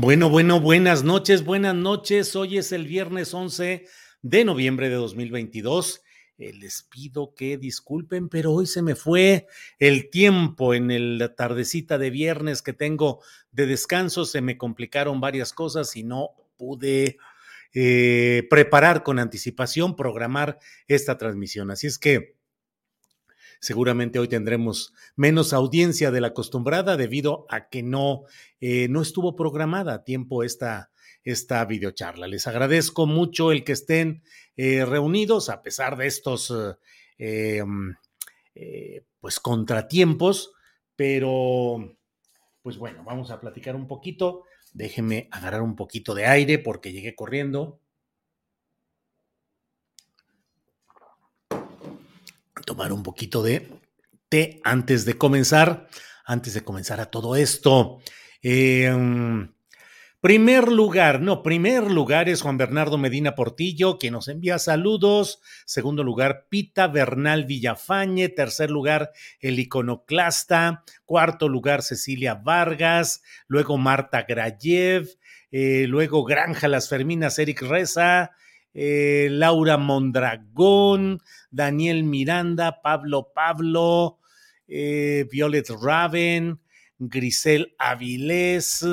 Bueno, bueno, buenas noches, buenas noches. Hoy es el viernes 11 de noviembre de 2022. Eh, les pido que disculpen, pero hoy se me fue el tiempo en el tardecita de viernes que tengo de descanso. Se me complicaron varias cosas y no pude eh, preparar con anticipación, programar esta transmisión. Así es que seguramente hoy tendremos menos audiencia de la acostumbrada debido a que no, eh, no estuvo programada a tiempo esta, esta videocharla. Les agradezco mucho el que estén eh, reunidos a pesar de estos eh, mm, pues contratiempos, pero pues bueno, vamos a platicar un poquito. Déjenme agarrar un poquito de aire porque llegué corriendo. Tomar un poquito de té antes de comenzar, antes de comenzar a todo esto. Eh, primer lugar, no, primer lugar es Juan Bernardo Medina Portillo, quien nos envía saludos. Segundo lugar, Pita Bernal Villafañe. Tercer lugar, el iconoclasta. Cuarto lugar, Cecilia Vargas. Luego Marta Grayev. Eh, luego Granja Las Ferminas, Eric Reza. Eh, Laura Mondragón, Daniel Miranda, Pablo Pablo, eh, Violet Raven, Grisel Avilés,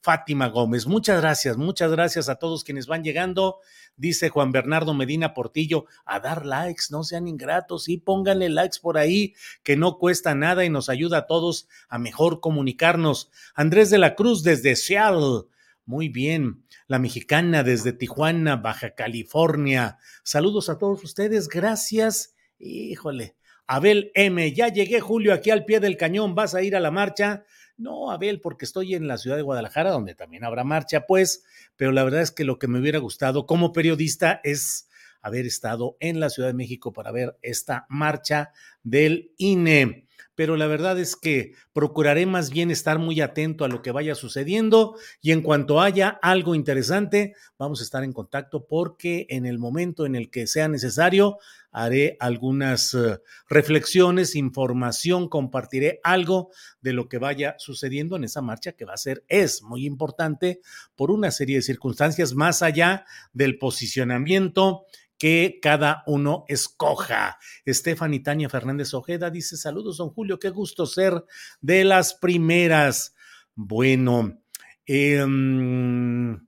Fátima Gómez. Muchas gracias, muchas gracias a todos quienes van llegando. Dice Juan Bernardo Medina Portillo, a dar likes, no sean ingratos y pónganle likes por ahí, que no cuesta nada y nos ayuda a todos a mejor comunicarnos. Andrés de la Cruz desde Seattle. Muy bien la mexicana desde Tijuana, Baja California. Saludos a todos ustedes, gracias. Híjole, Abel M, ya llegué Julio aquí al pie del cañón, ¿vas a ir a la marcha? No, Abel, porque estoy en la ciudad de Guadalajara, donde también habrá marcha, pues, pero la verdad es que lo que me hubiera gustado como periodista es haber estado en la Ciudad de México para ver esta marcha del INE pero la verdad es que procuraré más bien estar muy atento a lo que vaya sucediendo y en cuanto haya algo interesante, vamos a estar en contacto porque en el momento en el que sea necesario, haré algunas uh, reflexiones, información, compartiré algo de lo que vaya sucediendo en esa marcha que va a ser, es muy importante por una serie de circunstancias más allá del posicionamiento que cada uno escoja. Stephanie Tania Fernández Ojeda dice: Saludos, don Julio, qué gusto ser de las primeras. Bueno, em,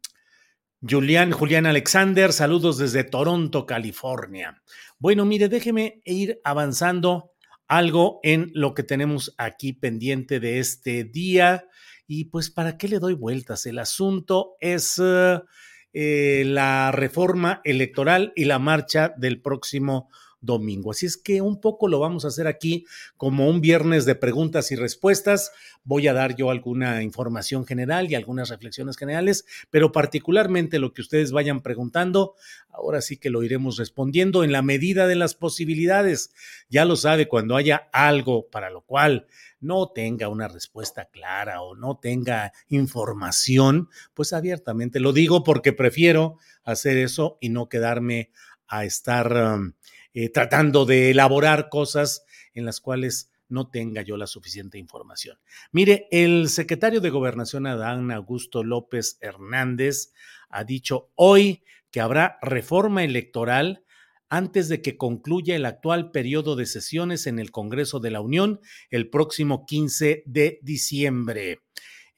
Julián, Julián Alexander, saludos desde Toronto, California. Bueno, mire, déjeme ir avanzando algo en lo que tenemos aquí pendiente de este día. Y pues, ¿para qué le doy vueltas? El asunto es eh, la reforma electoral y la marcha del próximo domingo. Así es que un poco lo vamos a hacer aquí como un viernes de preguntas y respuestas. Voy a dar yo alguna información general y algunas reflexiones generales, pero particularmente lo que ustedes vayan preguntando, ahora sí que lo iremos respondiendo en la medida de las posibilidades. Ya lo sabe, cuando haya algo para lo cual no tenga una respuesta clara o no tenga información, pues abiertamente lo digo porque prefiero hacer eso y no quedarme a estar um, eh, tratando de elaborar cosas en las cuales no tenga yo la suficiente información. Mire, el secretario de Gobernación Adán Augusto López Hernández ha dicho hoy que habrá reforma electoral antes de que concluya el actual periodo de sesiones en el Congreso de la Unión el próximo 15 de diciembre.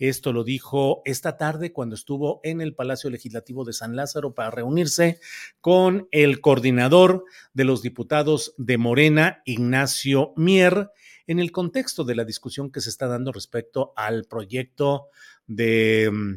Esto lo dijo esta tarde cuando estuvo en el Palacio Legislativo de San Lázaro para reunirse con el coordinador de los diputados de Morena, Ignacio Mier, en el contexto de la discusión que se está dando respecto al proyecto de mm,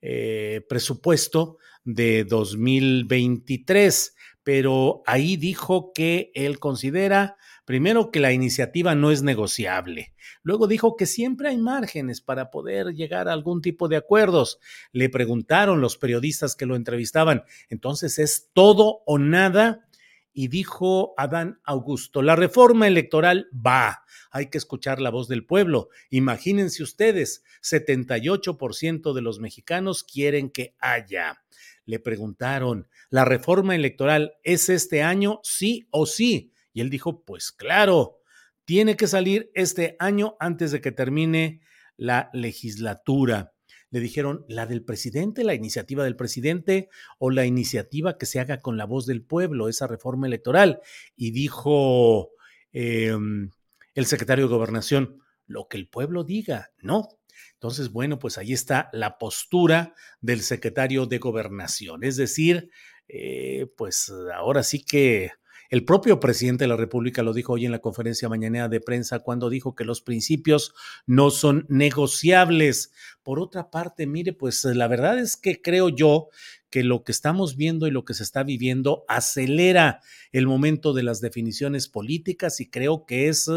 eh, presupuesto de 2023 pero ahí dijo que él considera, primero, que la iniciativa no es negociable. Luego dijo que siempre hay márgenes para poder llegar a algún tipo de acuerdos. Le preguntaron los periodistas que lo entrevistaban, entonces es todo o nada. Y dijo Adán Augusto, la reforma electoral va, hay que escuchar la voz del pueblo. Imagínense ustedes, 78% de los mexicanos quieren que haya le preguntaron, ¿la reforma electoral es este año, sí o sí? Y él dijo, pues claro, tiene que salir este año antes de que termine la legislatura. Le dijeron, ¿la del presidente, la iniciativa del presidente o la iniciativa que se haga con la voz del pueblo, esa reforma electoral? Y dijo em, el secretario de gobernación, lo que el pueblo diga, no, entonces, bueno, pues ahí está la postura del secretario de gobernación. Es decir, eh, pues ahora sí que el propio presidente de la República lo dijo hoy en la conferencia mañanera de prensa cuando dijo que los principios no son negociables. Por otra parte, mire, pues la verdad es que creo yo que lo que estamos viendo y lo que se está viviendo acelera el momento de las definiciones políticas y creo que es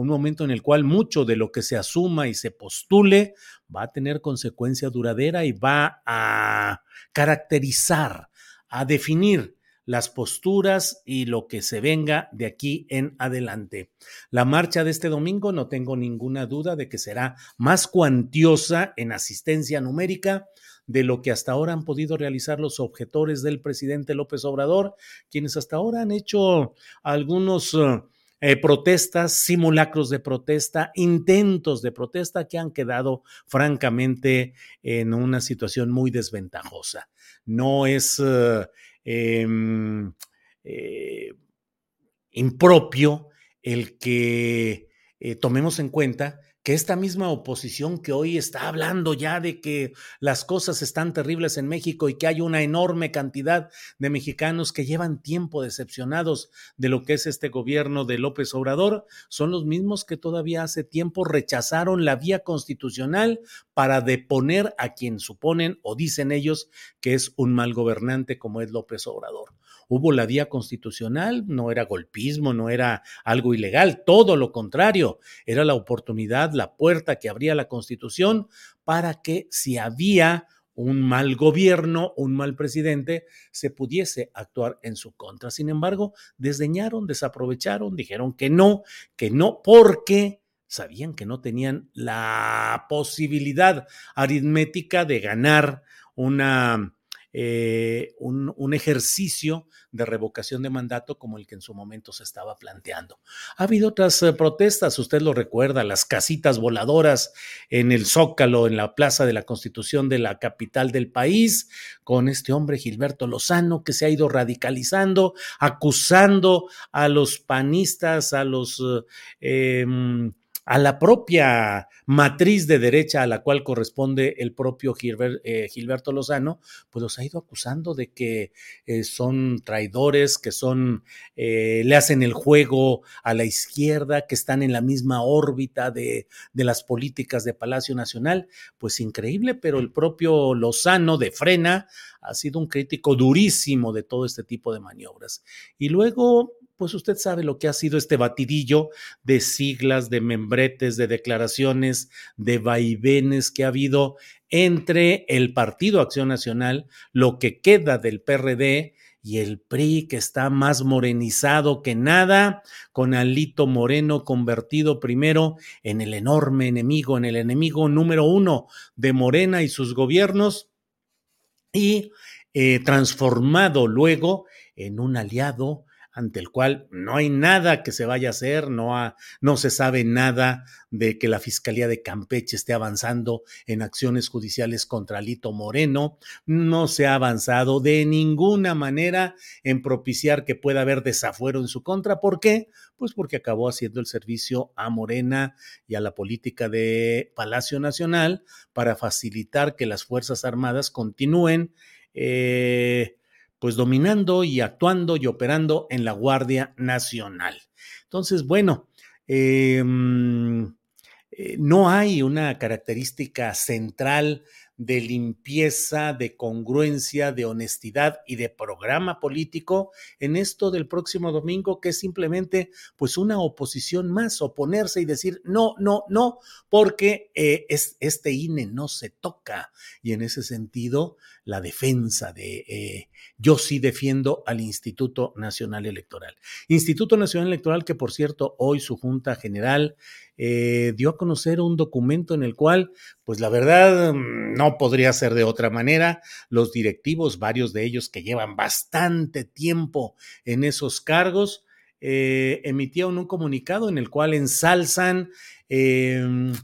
un momento en el cual mucho de lo que se asuma y se postule va a tener consecuencia duradera y va a caracterizar, a definir las posturas y lo que se venga de aquí en adelante. La marcha de este domingo no tengo ninguna duda de que será más cuantiosa en asistencia numérica de lo que hasta ahora han podido realizar los objetores del presidente López Obrador, quienes hasta ahora han hecho algunos... Eh, protestas, simulacros de protesta, intentos de protesta que han quedado francamente en una situación muy desventajosa. No es eh, em, eh, impropio el que tomemos en cuenta que esta misma oposición que hoy está hablando ya de que las cosas están terribles en México y que hay una enorme cantidad de mexicanos que llevan tiempo decepcionados de lo que es este gobierno de López Obrador, son los mismos que todavía hace tiempo rechazaron la vía constitucional para deponer a quien suponen o dicen ellos que es un mal gobernante como es López Obrador hubo la vía constitucional, no era golpismo, no era algo ilegal, todo lo contrario, era la oportunidad, la puerta que abría la constitución para que si había un mal gobierno, un mal presidente, se pudiese actuar en su contra. Sin embargo, desdeñaron, desaprovecharon, dijeron que no, que no, porque sabían que no tenían la posibilidad aritmética de ganar una eh, un, ejercicio de revocación de mandato como el que en su momento se estaba planteando. Ha habido otras eh, protestas, usted lo recuerda, las casitas voladoras en el Zócalo, en la Plaza de la Constitución de la capital del país, con este hombre Gilberto Lozano que se ha ido radicalizando, acusando a los panistas, a los... Eh, em, a la propia matriz de derecha a la cual corresponde el propio eh, Gilberto Lozano, pues los ha ido acusando de que eh, son traidores, que son, eh, le hacen el juego a la izquierda, que están en la misma órbita de, de las políticas de Palacio Nacional. Pues increíble, pero el propio Lozano de Frena ha sido un crítico durísimo de todo este tipo de maniobras. Y luego pues usted sabe lo que ha sido este batidillo de siglas, de membretes, de declaraciones, de vaivenes que ha habido entre el Partido Acción Nacional, lo que queda del PRD y el PRI que está más morenizado que nada, con Alito Moreno convertido primero en el enorme enemigo, en el enemigo número uno de Morena y sus gobiernos, y eh, transformado luego en un aliado ante el cual no hay nada que se vaya a hacer, no, no se sabe nada de que la Fiscalía de Campeche esté avanzando en acciones judiciales contra Lito Moreno, no se ha avanzado de ninguna manera en propiciar que pueda haber desafuero en su contra. ¿Por qué? Pues porque acabó haciendo el servicio a Morena y a la política de Palacio Nacional para facilitar que las Fuerzas Armadas continúen. Eh, pues dominando y actuando y operando en la Guardia Nacional. Entonces, bueno, em, eh, no hay una característica central de limpieza, de congruencia, de honestidad y de programa político en esto del próximo domingo, que es simplemente pues una oposición más, oponerse y decir no, no, no, porque eh, es, este INE no se toca. Y en ese sentido, la defensa de eh, yo sí defiendo al Instituto Nacional Electoral. Instituto Nacional Electoral que, por cierto, hoy su Junta General eh, dio a conocer un documento en el cual, pues la verdad, mm, no podría ser de otra manera. Los directivos, varios de ellos que llevan bastante tiempo en esos cargos, eh, emitieron un comunicado en el cual ensalzan em,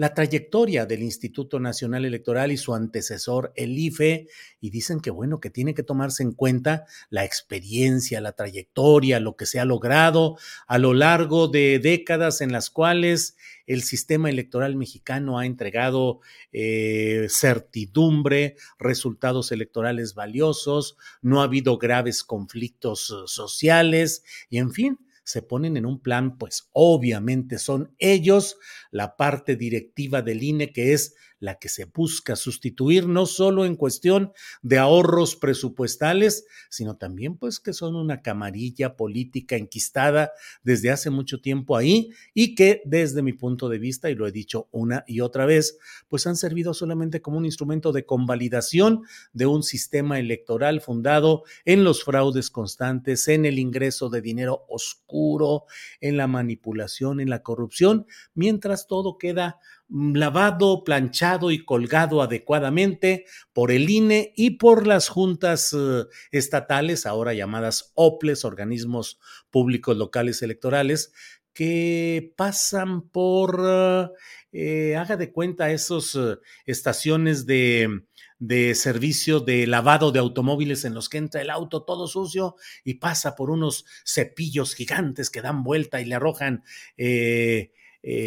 la trayectoria del Instituto Nacional Electoral y su antecesor, el IFE, y dicen que bueno, que tiene que tomarse en cuenta la experiencia, la trayectoria, lo que se ha logrado a lo largo de décadas en las cuales el sistema electoral mexicano ha entregado eh, certidumbre, resultados electorales valiosos, no ha habido graves conflictos eh, sociales y en fin, se ponen en un plan, pues obviamente son ellos, la parte directiva del INE, que es la que se busca sustituir no solo en cuestión de ahorros presupuestales, sino también pues que son una camarilla política enquistada desde hace mucho tiempo ahí y que desde mi punto de vista, y lo he dicho una y otra vez, pues han servido solamente como un instrumento de convalidación de un sistema electoral fundado en los fraudes constantes, en el ingreso de dinero oscuro, en la manipulación, en la corrupción, mientras todo queda lavado, planchado y colgado adecuadamente por el INE y por las juntas eh, estatales, ahora llamadas OPLES, organismos públicos locales electorales, que pasan por, eh, haga de cuenta, esas eh, estaciones de, de servicio de lavado de automóviles en los que entra el auto todo sucio y pasa por unos cepillos gigantes que dan vuelta y le arrojan eh,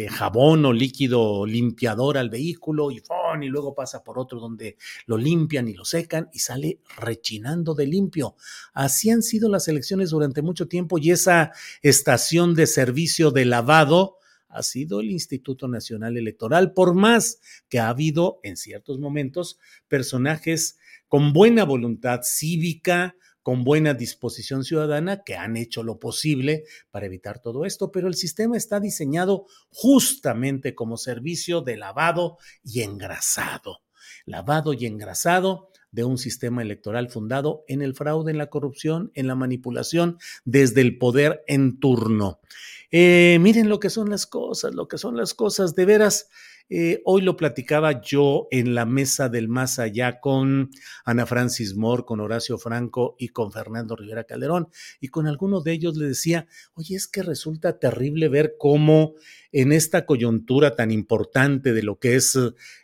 jabón o líquido limpiador al vehículo y, y luego pasa por otro donde lo limpian y lo secan y sale rechinando de limpio. Así han sido las elecciones durante mucho tiempo y esa estación de servicio de lavado ha sido el Instituto Nacional Electoral, por más que ha habido en ciertos momentos personajes con buena voluntad cívica, con buena disposición ciudadana que han hecho lo posible para evitar todo esto, pero el sistema está diseñado justamente como servicio de lavado y engrasado. Lavado y engrasado de un sistema electoral fundado en el fraude, en la corrupción, en la manipulación desde el poder en turno. Eh, miren lo que son las cosas, lo que son las cosas de veras. Eh, hoy lo platicaba yo en la mesa del más allá con Ana Francis Moore, con Horacio Franco y con Fernando Rivera Calderón. Y con algunos de ellos le decía, oye, es que resulta terrible ver cómo en esta coyuntura tan importante de lo que es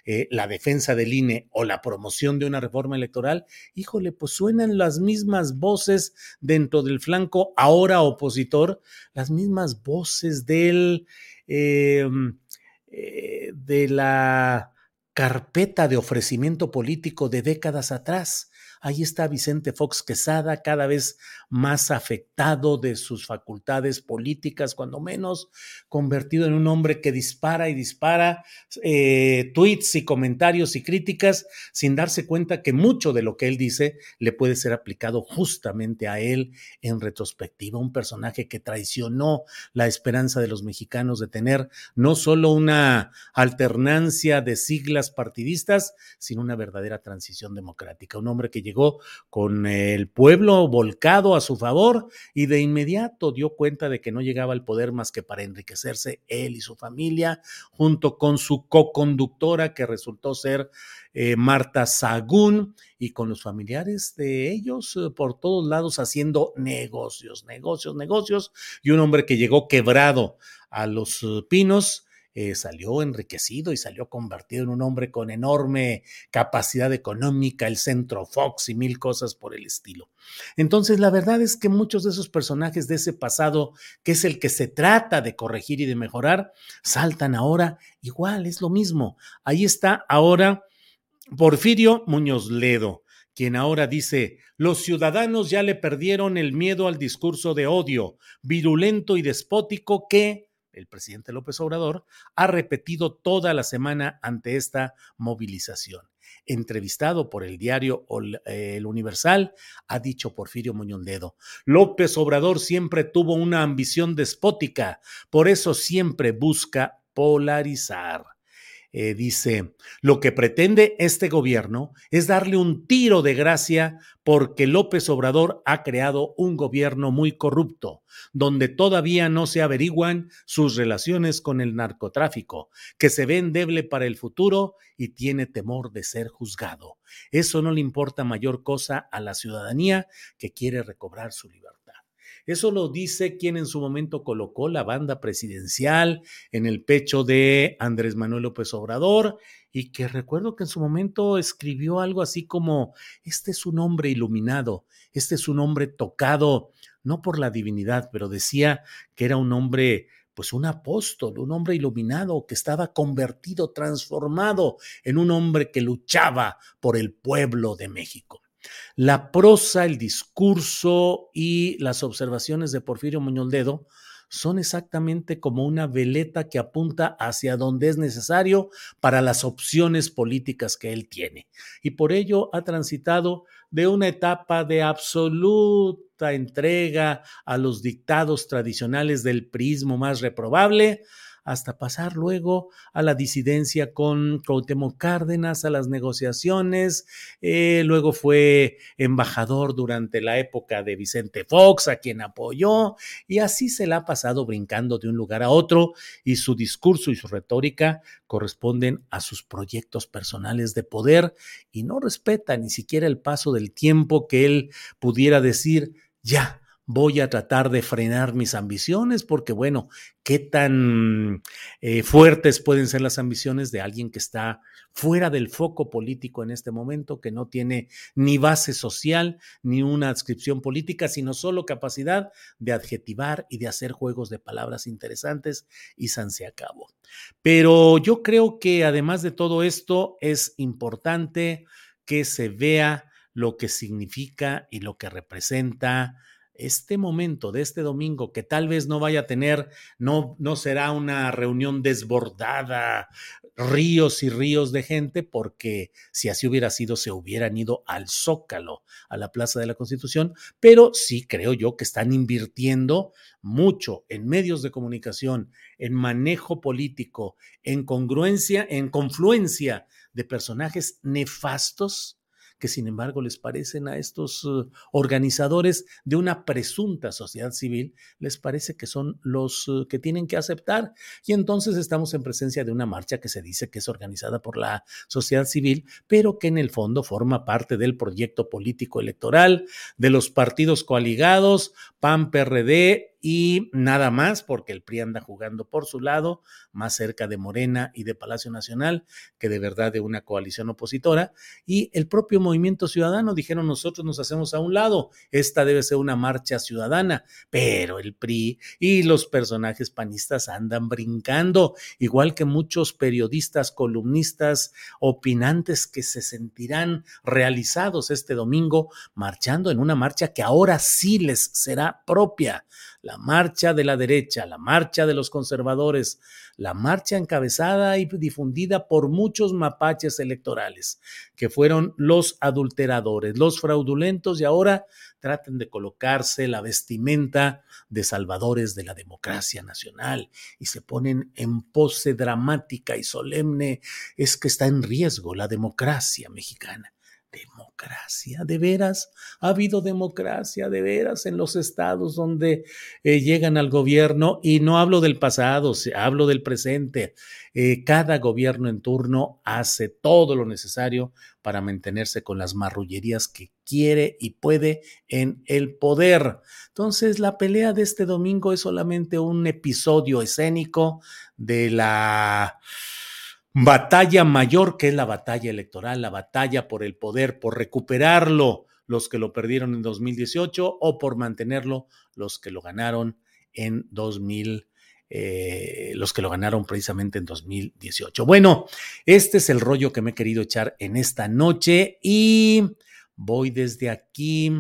eh, la defensa del INE o la promoción de una reforma electoral, híjole, pues suenan las mismas voces dentro del flanco ahora opositor, las mismas voces del... Eh, eh, de la carpeta de ofrecimiento político de décadas atrás. Ahí está Vicente Fox Quesada, cada vez más afectado de sus facultades políticas, cuando menos, convertido en un hombre que dispara y dispara eh, tweets y comentarios y críticas sin darse cuenta que mucho de lo que él dice le puede ser aplicado justamente a él en retrospectiva. Un personaje que traicionó la esperanza de los mexicanos de tener no solo una alternancia de siglas partidistas, sino una verdadera transición democrática. Un hombre que llegó con el pueblo volcado a su favor y de inmediato dio cuenta de que no llegaba al poder más que para enriquecerse él y su familia, junto con su co-conductora que resultó ser eh, Marta Sagún y con los familiares de ellos eh, por todos lados haciendo negocios, negocios, negocios y un hombre que llegó quebrado a los eh, pinos eh, salió enriquecido y salió convertido en un hombre con enorme capacidad económica, el centro Fox y mil cosas por el estilo. Entonces, la verdad es que muchos de esos personajes de ese pasado, que es el que se trata de corregir y de mejorar, saltan ahora igual, es lo mismo. Ahí está ahora Porfirio Muñoz Ledo quien ahora dice, los ciudadanos ya le perdieron el miedo al discurso de odio, virulento y despótico que el presidente López Obrador, ha repetido toda la semana ante esta movilización. Entrevistado por el diario eh, El Universal, ha dicho Porfirio Muñoz López Obrador siempre tuvo una ambición despótica, por eso siempre busca polarizar. Eh, dice, lo que pretende este gobierno es darle un tiro de gracia porque López Obrador ha creado un gobierno muy corrupto, donde todavía no se averiguan sus relaciones con el narcotráfico, que se ve endeble para el futuro y tiene temor de ser juzgado. Eso no le importa mayor cosa a la ciudadanía que quiere recobrar su libertad. Eso lo dice quien en su momento colocó la banda presidencial en el pecho de Andrés Manuel López Obrador y que recuerdo que en su momento escribió algo así como, este es un hombre iluminado, este es un hombre tocado, no por la divinidad, pero decía que era un hombre pues un apóstol, un hombre iluminado que estaba convertido, transformado en un hombre que luchaba por el pueblo de México. La prosa, el discurso y las observaciones de Porfirio Muñoz Ledo son exactamente como una veleta que apunta hacia donde es necesario para las opciones políticas que él tiene. Y por ello ha transitado de una etapa de absoluta entrega a los dictados tradicionales del prismo más reprobable hasta pasar luego a la disidencia con Cuauhtémoc Cárdenas, a las negociaciones, eh, luego fue embajador durante la época de Vicente Fox, a quien apoyó, y así se la ha pasado brincando de un lugar a otro, y su discurso y su retórica corresponden a sus proyectos personales de poder y no respeta ni siquiera el paso del tiempo que él pudiera decir, ya, voy a tratar de frenar mis ambiciones, porque bueno, qué tan eh, fuertes pueden ser las ambiciones de alguien que está fuera del foco político en este momento, que no tiene ni base social ni una adscripción política, sino solo capacidad de adjetivar y de hacer juegos de palabras interesantes y san se acabó. Pero yo creo que además de todo esto es importante que se vea lo que significa y lo que representa este momento de este domingo, que tal vez no vaya a tener, no, no será una reunión desbordada, ríos y ríos de gente, porque si así hubiera sido, se hubieran ido al Zócalo, a la Plaza de la Constitución, pero sí creo yo que están invirtiendo mucho en medios de comunicación, en manejo político, en congruencia, en confluencia de personajes nefastos que sin embargo les parecen a estos uh, organizadores de una presunta sociedad civil, les parece que son los uh, que tienen que aceptar. Y entonces estamos en presencia de una marcha que se dice que es organizada por la sociedad civil, pero que en el fondo forma parte del proyecto político electoral de los partidos coaligados, PAN, PRD, y nada más, porque el PRI anda jugando por su lado, más cerca de Morena y de Palacio Nacional que de verdad de una coalición opositora. Y el propio movimiento ciudadano dijeron nosotros nos hacemos a un lado, esta debe ser una marcha ciudadana, pero el PRI y los personajes panistas andan brincando, igual que muchos periodistas, columnistas, opinantes que se sentirán realizados este domingo marchando en una marcha que ahora sí les será propia la marcha de la derecha, la marcha de los conservadores, la marcha encabezada y difundida por muchos mapaches electorales, que fueron los adulteradores, los fraudulentos y ahora traten de colocarse la vestimenta de salvadores de la democracia nacional y se ponen en pose dramática y solemne, es que está en riesgo la democracia mexicana. Democracia, de veras, ha habido democracia, de veras, en los estados donde eh, llegan al gobierno, y no hablo del pasado, hablo del presente. Eh, cada gobierno en turno hace todo lo necesario para mantenerse con las marrullerías que quiere y puede en el poder. Entonces, la pelea de este domingo es solamente un episodio escénico de la batalla mayor que es la batalla electoral, la batalla por el poder, por recuperarlo los que lo perdieron en 2018 o por mantenerlo los que lo ganaron en 2000. Eh, los que lo ganaron precisamente en 2018. Bueno, este es el rollo que me he querido echar en esta noche y voy desde aquí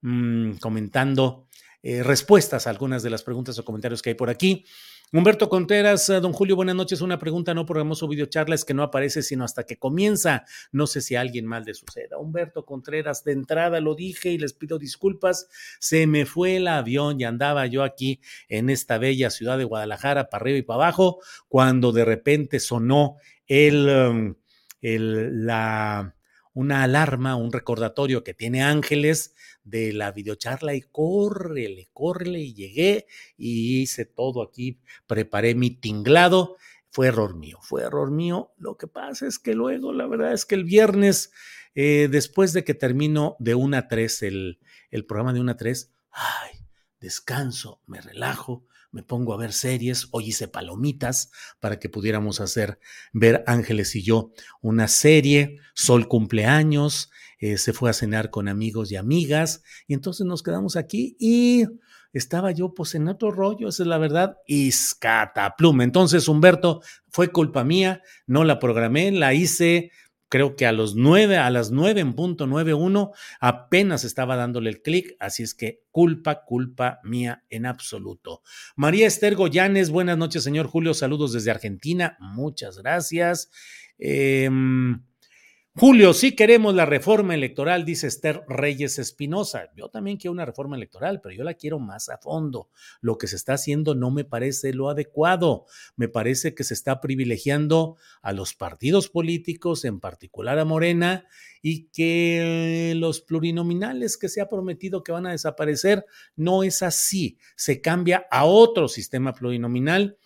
mmm, comentando eh, respuestas a algunas de las preguntas o comentarios que hay por aquí. Humberto Contreras, eh, don Julio, buenas noches. Una pregunta no programó su videocharla, es que no aparece sino hasta que comienza. No sé si alguien mal le suceda. Humberto Contreras, de entrada lo dije y les pido disculpas. Se me fue el avión y andaba yo aquí en esta bella ciudad de Guadalajara, para arriba y para abajo, cuando de repente sonó el, um, el la una alarma, un recordatorio que tiene Ángeles de la videocharla y córrele, córrele y llegué y hice todo aquí, preparé mi tinglado. Fue error mío, fue error mío. Lo que pasa es que luego, la verdad es que el viernes, eh, después de que termino de una a tres el, el programa de una a tres, ay, descanso, me relajo, me pongo a ver series, hoy hice palomitas para que pudiéramos hacer, ver Ángeles y yo una serie, Sol cumpleaños, eh, se fue a cenar con amigos y amigas, y entonces nos quedamos aquí y estaba yo pues en otro rollo, esa es la verdad, y scataplum. Entonces, Humberto, fue culpa mía, no la programé, la hice creo que a los nueve, a las nueve en punto nueve uno, apenas estaba dándole el clic, así es que culpa, culpa mía en absoluto. María Esther Goyanes, buenas noches, señor Julio, saludos desde Argentina, muchas gracias. Eh, Julio, sí queremos la reforma electoral, dice Esther Reyes Espinosa. Yo también quiero una reforma electoral, pero yo la quiero más a fondo. Lo que se está haciendo no me parece lo adecuado. Me parece que se está privilegiando a los partidos políticos, en particular a Morena, y que los plurinominales que se ha prometido que van a desaparecer, no es así. Se cambia a otro sistema plurinominal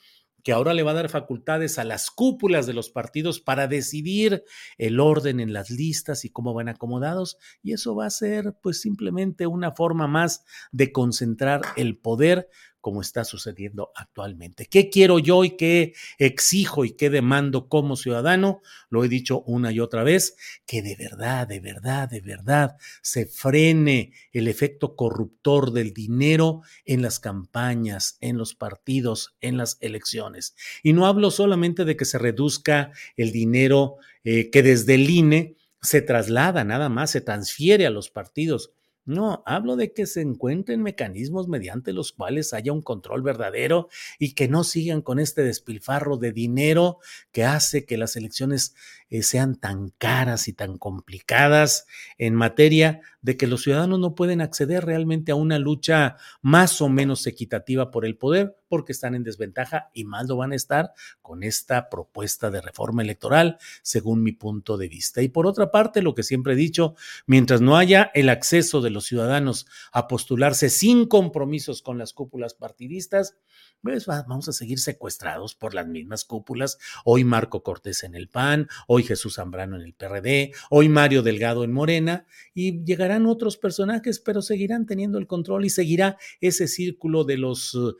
que ahora le va a dar facultades a las cúpulas de los partidos para decidir el orden en las listas y cómo van acomodados, y eso va a ser pues simplemente una forma más de concentrar el poder como está sucediendo actualmente. ¿Qué quiero yo y qué exijo y qué demando como ciudadano? Lo he dicho una y otra vez, que de verdad, de verdad, de verdad se frene el efecto corruptor del dinero en las campañas, en los partidos, en las elecciones. Y no hablo solamente de que se reduzca el dinero eh, que desde el INE se traslada, nada más, se transfiere a los partidos no, hablo de que se encuentren mecanismos mediante los cuales haya un control verdadero y que no sigan con este despilfarro de dinero que hace que las elecciones eh, sean tan caras y tan complicadas en materia de que los ciudadanos no pueden acceder realmente a una lucha más o menos equitativa por el poder porque están en desventaja y más lo van a estar con esta propuesta de reforma electoral, según mi punto de vista. Y por otra parte, lo que siempre he dicho, mientras no haya el acceso de los ciudadanos a postularse sin compromisos con las cúpulas partidistas, pues vamos a seguir secuestrados por las mismas cúpulas. Hoy Marco Cortés en el PAN, hoy Jesús Zambrano en el PRD, hoy Mario Delgado en Morena, y llegarán otros personajes, pero seguirán teniendo el control y seguirá ese círculo de los uh,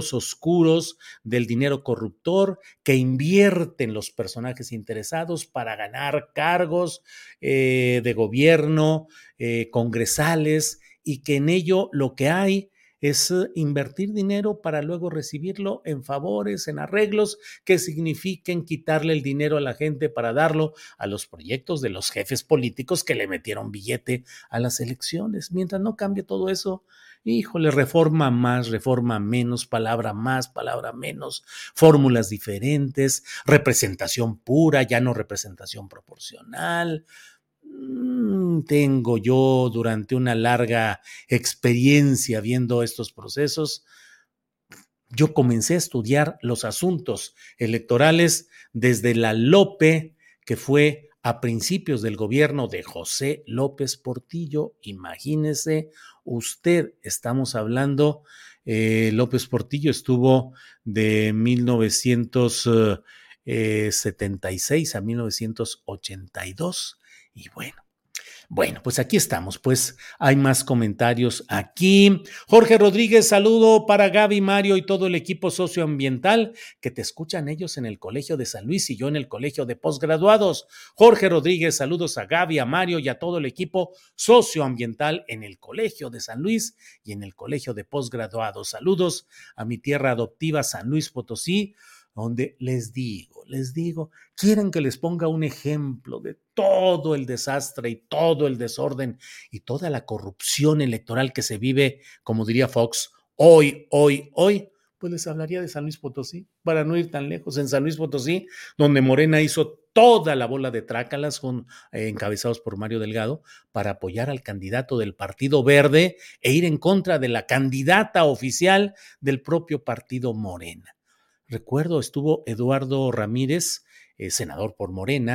oscuros, del dinero corruptor que invierten los personajes interesados para ganar cargos eh, de gobierno, eh, congresales, y que en ello lo que hay es eh, invertir dinero para luego recibirlo en favores, en arreglos que signifiquen quitarle el dinero a la gente para darlo a los proyectos de los jefes políticos que le metieron billete a las elecciones. Mientras no cambie todo eso, híjole, reforma más, reforma menos, palabra más, palabra menos, fórmulas diferentes, representación pura, ya no representación proporcional. Mm, tengo yo durante una larga experiencia viendo estos procesos, yo comencé a estudiar los asuntos electorales desde la Lope, que fue a principios del gobierno de José López Portillo. Imagínese usted, estamos hablando, eh, López Portillo estuvo de 1976 a 1982 y bueno, bueno, pues aquí estamos, pues hay más comentarios aquí. Jorge Rodríguez, saludo para Gaby, Mario y todo el equipo socioambiental que te escuchan ellos en el Colegio de San Luis y yo en el Colegio de Postgraduados. Jorge Rodríguez, saludos a Gaby, a Mario y a todo el equipo socioambiental en el Colegio de San Luis y en el Colegio de Postgraduados. Saludos a mi tierra adoptiva San Luis Potosí donde les digo, les digo, quieren que les ponga un ejemplo de todo el desastre y todo el desorden y toda la corrupción electoral que se vive, como diría Fox, hoy, hoy, hoy, pues les hablaría de San Luis Potosí, para no ir tan lejos, en San Luis Potosí, donde Morena hizo toda la bola de trácalas con, eh, encabezados por Mario Delgado para apoyar al candidato del Partido Verde e ir en contra de la candidata oficial del propio Partido Morena. Recuerdo, estuvo Eduardo Ramírez, eh, senador por Morena.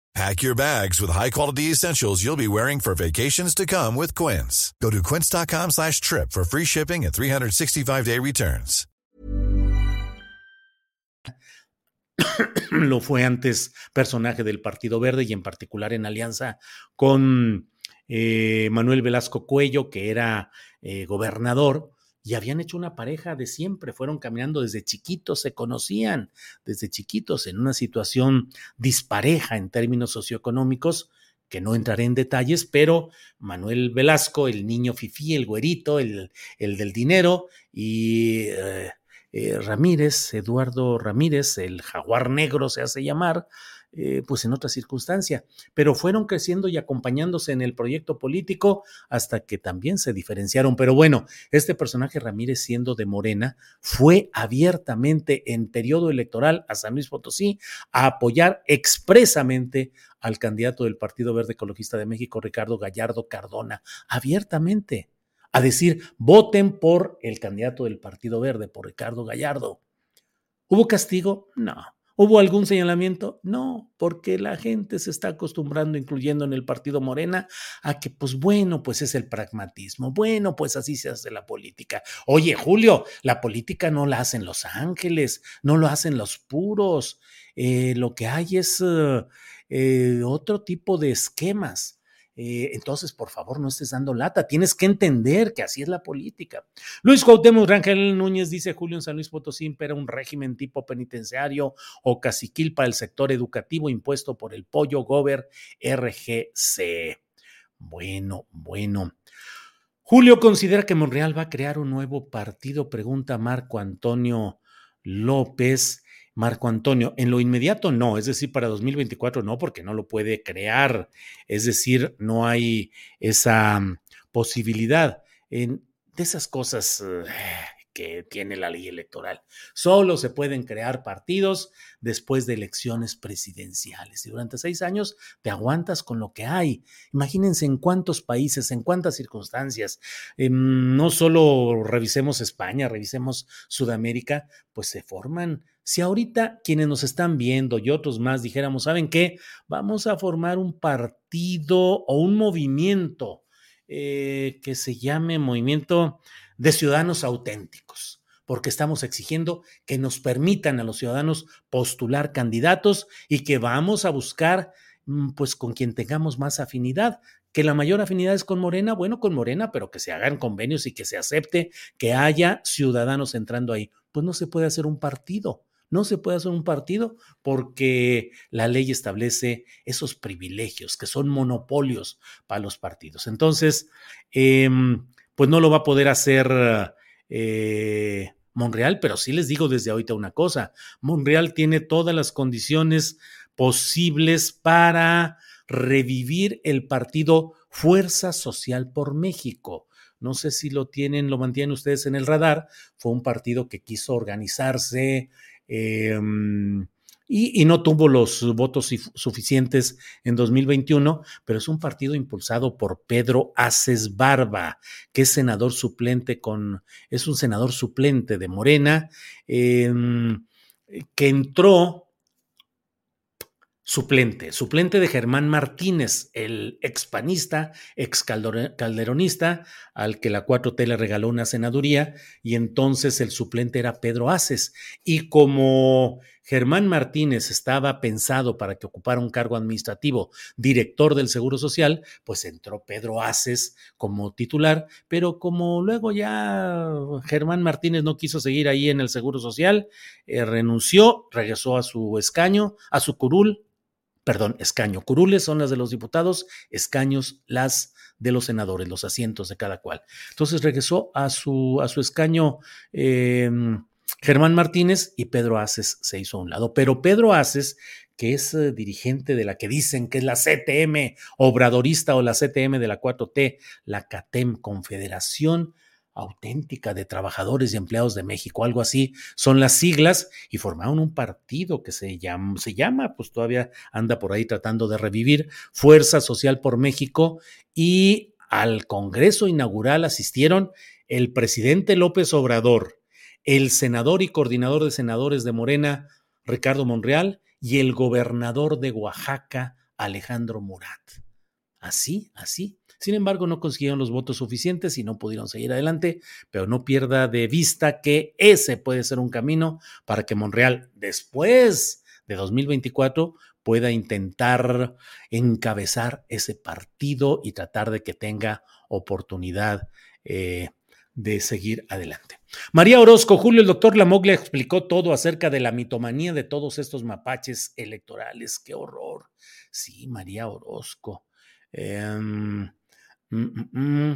Pack your bags with high-quality essentials you'll be wearing for vacations to come with Quince. Go to quince.com slash trip for free shipping and 365-day returns. Lo fue antes personaje del Partido Verde y en particular en alianza con eh, Manuel Velasco Cuello, que era eh, gobernador y habían hecho una pareja de siempre, fueron caminando desde chiquitos, se conocían desde chiquitos en una situación dispareja en términos socioeconómicos, que no entraré en detalles, pero Manuel Velasco, el niño fifí, el güerito, el, el del dinero, y eh, eh, Ramírez, Eduardo Ramírez, el jaguar negro se hace llamar, eh, pues en otra circunstancia, pero fueron creciendo y acompañándose en el proyecto político hasta que también se diferenciaron. Pero bueno, este personaje Ramírez siendo de Morena fue abiertamente en periodo electoral a San Luis Potosí a apoyar expresamente al candidato del Partido Verde Ecologista de México, Ricardo Gallardo Cardona, abiertamente a decir, voten por el candidato del Partido Verde, por Ricardo Gallardo. ¿Hubo castigo? No. ¿Hubo algún señalamiento? No, porque la gente se está acostumbrando, incluyendo en el partido Morena, a que, pues bueno, pues es el pragmatismo. Bueno, pues así se hace la política. Oye, Julio, la política no la hacen los ángeles, no lo hacen los puros. Eh, lo que hay es eh, otro tipo de esquemas. Eh, entonces, por favor, no estés dando lata. Tienes que entender que así es la política. Luis Cuauhtémoc Rangel Núñez dice, Julio en San Luis Potosí era un régimen tipo penitenciario o caciquil para el sector educativo impuesto por el Pollo Gober RGC. Bueno, bueno. Julio considera que Monreal va a crear un nuevo partido, pregunta Marco Antonio López. Marco Antonio, en lo inmediato no, es decir, para 2024 no, porque no lo puede crear, es decir, no hay esa mm, posibilidad. En, de esas cosas eh, tiene la ley electoral. Solo se pueden crear partidos después de elecciones presidenciales y durante seis años te aguantas con lo que hay. Imagínense en cuántos países, en cuántas circunstancias. Em, no solo revisemos España, revisemos Sudamérica, pues se forman si ahorita quienes nos están viendo y otros más dijéramos, ¿saben qué? Vamos a formar un partido o un movimiento eh, que se llame Movimiento de Ciudadanos Auténticos, porque estamos exigiendo que nos permitan a los ciudadanos postular candidatos y que vamos a buscar, mm, pues, con quien tengamos más afinidad, que la mayor afinidad es con Morena, bueno, con Morena, pero que se hagan convenios y que se acepte que haya ciudadanos entrando ahí. Pues no se puede hacer un partido. No se puede hacer un partido porque la ley establece esos privilegios que son monopolios para los partidos. Entonces, eh, pues no lo va a poder hacer eh, Monreal, pero sí les digo desde ahorita una cosa. Monreal tiene todas las condiciones posibles para revivir el partido Fuerza Social por México. No sé si lo tienen, lo mantienen ustedes en el radar. Fue un partido que quiso organizarse eh, y, no tuvo los votos suficientes en 2021, pero es un partido impulsado por Pedro Aces Barba, que es senador suplente con, es un senador suplente de Morena, eh, que entró suplente, suplente de Germán Martínez, el expanista, ex calderonista, al que la 4T le regaló una senaduría, y entonces el suplente era Pedro Aces. Y como Germán Martínez estaba pensado para que ocupara un cargo administrativo, director del Seguro Social, pues entró Pedro Aces como titular, pero como luego ya Germán Martínez no quiso seguir ahí en el Seguro Social, eh, renunció, regresó a su escaño, a su curul, perdón, escaño. Curules son las de los diputados, escaños las de los senadores, los asientos de cada cual. Entonces regresó a su, a su escaño eh, Germán Martínez y Pedro Aces se hizo a un lado. Pero Pedro Aces, que es eh, dirigente de la que dicen que es la CTM obradorista o la CTM de la 4T, la CATEM, Confederación auténtica de trabajadores y empleados de México, algo así, son las siglas y formaron un partido que se llama, se llama, pues todavía anda por ahí tratando de revivir, Fuerza Social por México y al Congreso inaugural asistieron el presidente López Obrador, el senador y coordinador de senadores de Morena, Ricardo Monreal, y el gobernador de Oaxaca, Alejandro Murat. Así, así, sin embargo, no consiguieron los votos suficientes y no pudieron seguir adelante, pero no pierda de vista que ese puede ser un camino para que Monreal, después de 2024, pueda intentar encabezar ese partido y tratar de que tenga oportunidad eh, de seguir adelante. María Orozco, Julio, el doctor Lamoglia explicó todo acerca de la mitomanía de todos estos mapaches electorales. ¡Qué horror! Sí, María Orozco. Eh, Mm, mm,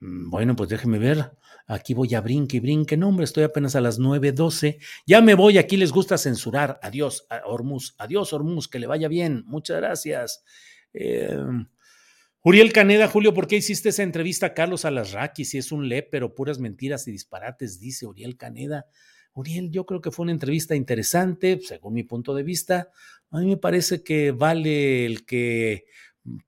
mm. Bueno, pues déjeme ver. Aquí voy a brinque y brinque. No, hombre, estoy apenas a las 9.12. Ya me voy. Aquí les gusta censurar. Adiós, Hormuz. Adiós, Hormuz. Que le vaya bien. Muchas gracias. Eh, Uriel Caneda, Julio, ¿por qué hiciste esa entrevista a Carlos Alasraqui? Si es un le, pero puras mentiras y disparates, dice Uriel Caneda. Uriel, yo creo que fue una entrevista interesante, según mi punto de vista. A mí me parece que vale el que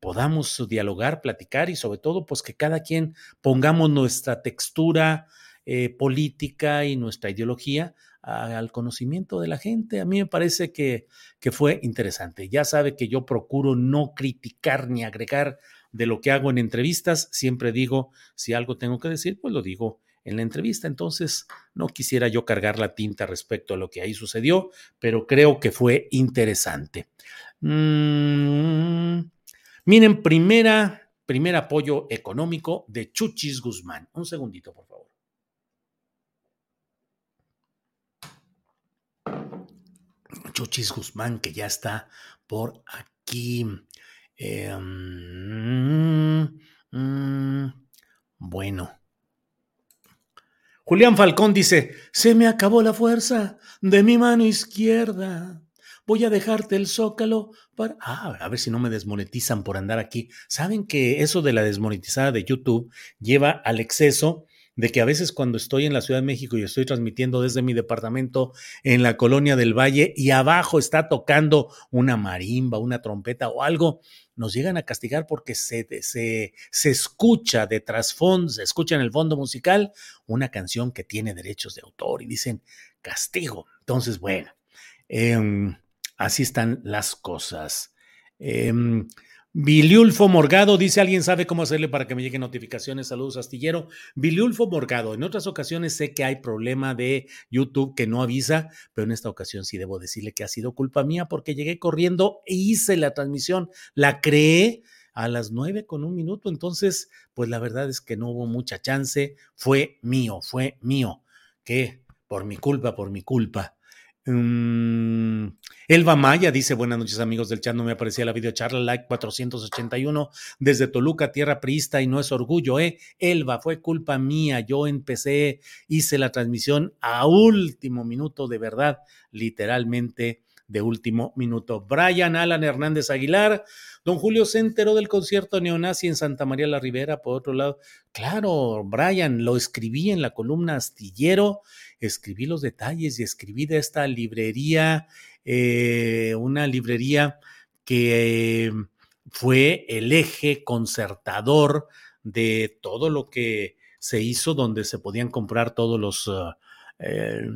podamos dialogar, platicar y sobre todo, pues que cada quien pongamos nuestra textura eh, política y nuestra ideología al conocimiento de la gente. A mí me parece que, que fue interesante. Ya sabe que yo procuro no criticar ni agregar de lo que hago en entrevistas. Siempre digo, si algo tengo que decir, pues lo digo en la entrevista. Entonces, no quisiera yo cargar la tinta respecto a lo que ahí sucedió, pero creo que fue interesante. Mm, Miren, primera, primer apoyo económico de Chuchis Guzmán. Un segundito, por favor. Chuchis Guzmán, que ya está por aquí. Eh, mm, mm, bueno. Julián Falcón dice, se me acabó la fuerza de mi mano izquierda voy a dejarte el zócalo para... Ah, a ver si no me desmonetizan por andar aquí. Saben que eso de la desmonetizada de YouTube lleva al exceso de que a veces cuando estoy en la Ciudad de México y estoy transmitiendo desde mi departamento en la colonia del Valle y abajo está tocando una marimba, una trompeta o algo, nos llegan a castigar porque se, se, se escucha de trasfondo, se escucha en el fondo musical una canción que tiene derechos de autor y dicen castigo. Entonces, bueno, eh, Así están las cosas. Eh, Biliulfo Morgado dice: ¿Alguien sabe cómo hacerle para que me lleguen notificaciones? Saludos, astillero. Biliulfo Morgado, en otras ocasiones sé que hay problema de YouTube que no avisa, pero en esta ocasión sí debo decirle que ha sido culpa mía porque llegué corriendo e hice la transmisión, la creé a las nueve con un minuto. Entonces, pues la verdad es que no hubo mucha chance. Fue mío, fue mío. Que por mi culpa, por mi culpa. Mm, Elba Maya dice: Buenas noches, amigos del chat. No me aparecía la videocharla, like 481 desde Toluca, tierra priista, y no es orgullo, ¿eh? Elba, fue culpa mía. Yo empecé, hice la transmisión a último minuto, de verdad, literalmente de último minuto. Brian Alan Hernández Aguilar, don Julio se enteró del concierto neonazi en Santa María la Ribera, por otro lado. Claro, Brian, lo escribí en la columna astillero, escribí los detalles y escribí de esta librería, eh, una librería que eh, fue el eje concertador de todo lo que se hizo, donde se podían comprar todos los, eh,